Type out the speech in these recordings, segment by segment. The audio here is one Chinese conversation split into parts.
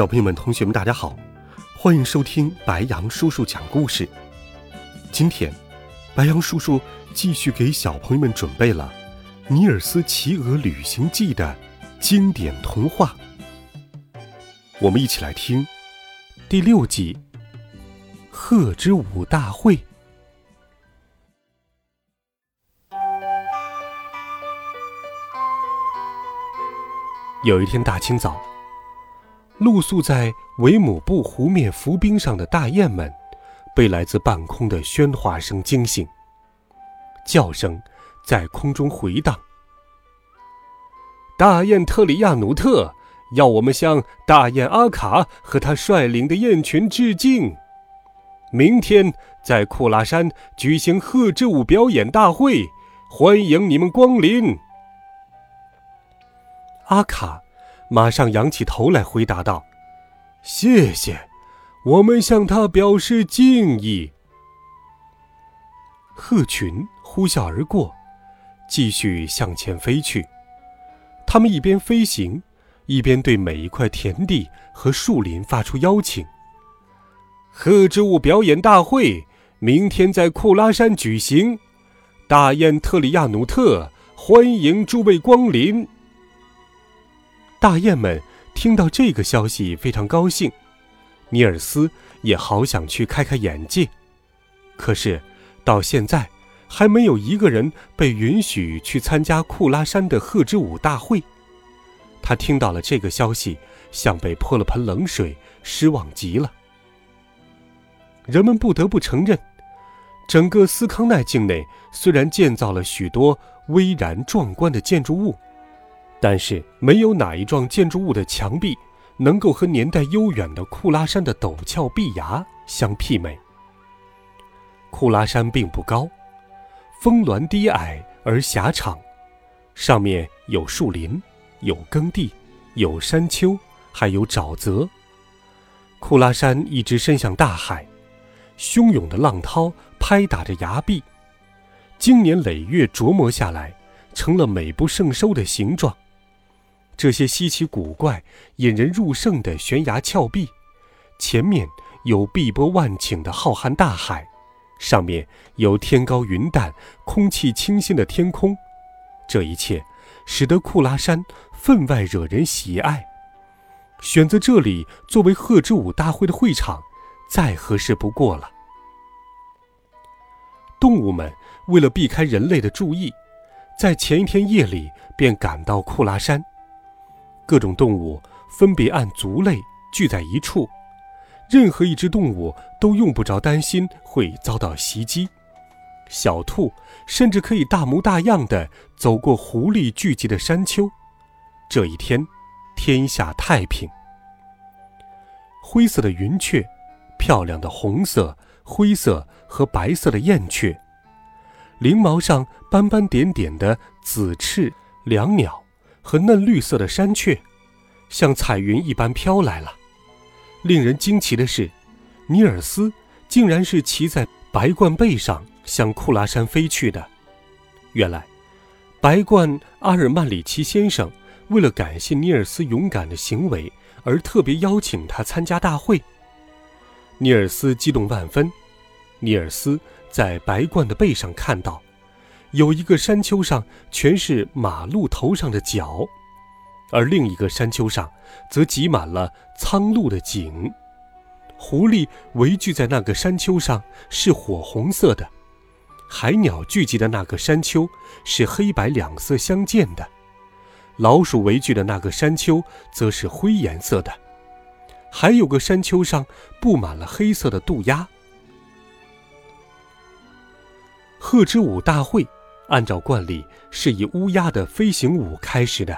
小朋友们、同学们，大家好，欢迎收听白羊叔叔讲故事。今天，白羊叔叔继续给小朋友们准备了《尼尔斯骑鹅旅行记》的经典童话。我们一起来听第六集《鹤之舞大会》。有一天大清早。露宿在维姆布湖面浮冰上的大雁们，被来自半空的喧哗声惊醒。叫声在空中回荡。大雁特里亚努特要我们向大雁阿卡和他率领的雁群致敬。明天在库拉山举行鹤之舞表演大会，欢迎你们光临。阿卡。马上仰起头来回答道：“谢谢，我们向他表示敬意。”鹤群呼啸而过，继续向前飞去。他们一边飞行，一边对每一块田地和树林发出邀请：“鹤之舞表演大会明天在库拉山举行，大雁特里亚努特欢迎诸位光临。”大雁们听到这个消息非常高兴，尼尔斯也好想去开开眼界，可是到现在还没有一个人被允许去参加库拉山的鹤之舞大会。他听到了这个消息，像被泼了盆冷水，失望极了。人们不得不承认，整个斯康奈境内虽然建造了许多巍然壮观的建筑物。但是没有哪一幢建筑物的墙壁能够和年代悠远的库拉山的陡峭壁崖相媲美。库拉山并不高，峰峦低矮而狭长，上面有树林，有耕地，有山丘，还有沼泽。库拉山一直伸向大海，汹涌的浪涛拍打着崖壁，经年累月琢磨下来，成了美不胜收的形状。这些稀奇古怪、引人入胜的悬崖峭壁，前面有碧波万顷的浩瀚大海，上面有天高云淡、空气清新的天空。这一切使得库拉山分外惹人喜爱。选择这里作为贺之舞大会的会场，再合适不过了。动物们为了避开人类的注意，在前一天夜里便赶到库拉山。各种动物分别按族类聚在一处，任何一只动物都用不着担心会遭到袭击。小兔甚至可以大模大样地走过狐狸聚集的山丘。这一天，天下太平。灰色的云雀，漂亮的红色、灰色和白色的燕雀，翎毛上斑斑点点的紫翅两鸟。和嫩绿色的山雀，像彩云一般飘来了。令人惊奇的是，尼尔斯竟然是骑在白鹳背上向库拉山飞去的。原来，白鹳阿尔曼里奇先生为了感谢尼尔斯勇敢的行为，而特别邀请他参加大会。尼尔斯激动万分。尼尔斯在白鹳的背上看到。有一个山丘上全是马鹿头上的角，而另一个山丘上则挤满了苍鹭的颈。狐狸围聚在那个山丘上是火红色的，海鸟聚集的那个山丘是黑白两色相间的，老鼠围聚的那个山丘则是灰颜色的，还有个山丘上布满了黑色的渡鸦。贺知武大会。按照惯例，是以乌鸦的飞行舞开始的。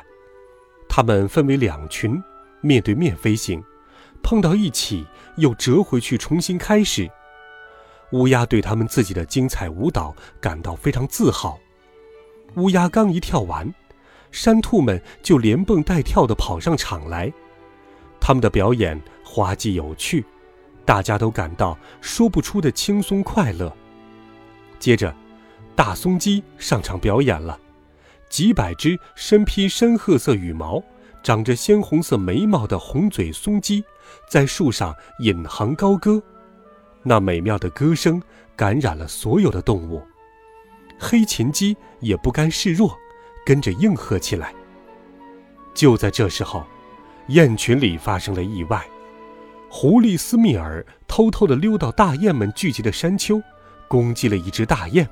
它们分为两群，面对面飞行，碰到一起又折回去重新开始。乌鸦对他们自己的精彩舞蹈感到非常自豪。乌鸦刚一跳完，山兔们就连蹦带跳地跑上场来。他们的表演滑稽有趣，大家都感到说不出的轻松快乐。接着，大松鸡上场表演了，几百只身披深褐色羽毛、长着鲜红色眉毛的红嘴松鸡在树上引吭高歌。那美妙的歌声感染了所有的动物，黑琴鸡也不甘示弱，跟着应和起来。就在这时候，雁群里发生了意外，狐狸斯密尔偷偷地溜到大雁们聚集的山丘，攻击了一只大雁。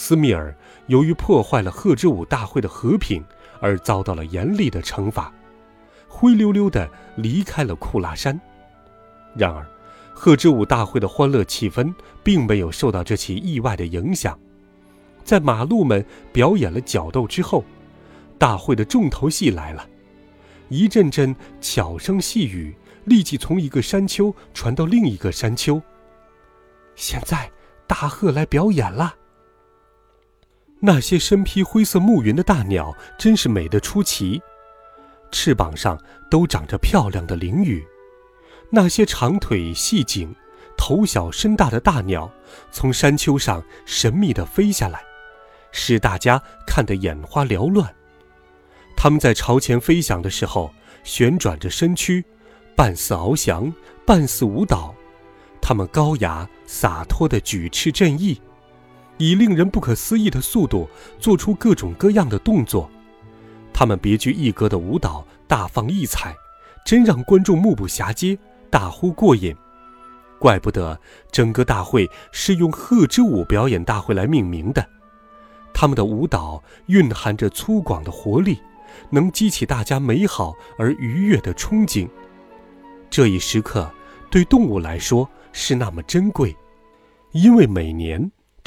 斯密尔由于破坏了贺之武大会的和平，而遭到了严厉的惩罚，灰溜溜地离开了库拉山。然而，贺之武大会的欢乐气氛并没有受到这起意外的影响。在马鹿们表演了角斗之后，大会的重头戏来了。一阵阵悄声细语立即从一个山丘传到另一个山丘。现在，大鹤来表演了。那些身披灰色暮云的大鸟真是美得出奇，翅膀上都长着漂亮的翎羽。那些长腿细颈、头小身大的大鸟，从山丘上神秘地飞下来，使大家看得眼花缭乱。它们在朝前飞翔的时候，旋转着身躯，半似翱翔，半似舞蹈。它们高雅洒脱地举翅振翼，以令人不可思议的速度做出各种各样的动作。他们别具一格的舞蹈大放异彩，真让观众目不暇接。大呼过瘾，怪不得整个大会是用“鹤之舞”表演大会来命名的。他们的舞蹈蕴含着粗犷的活力，能激起大家美好而愉悦的憧憬。这一时刻对动物来说是那么珍贵，因为每年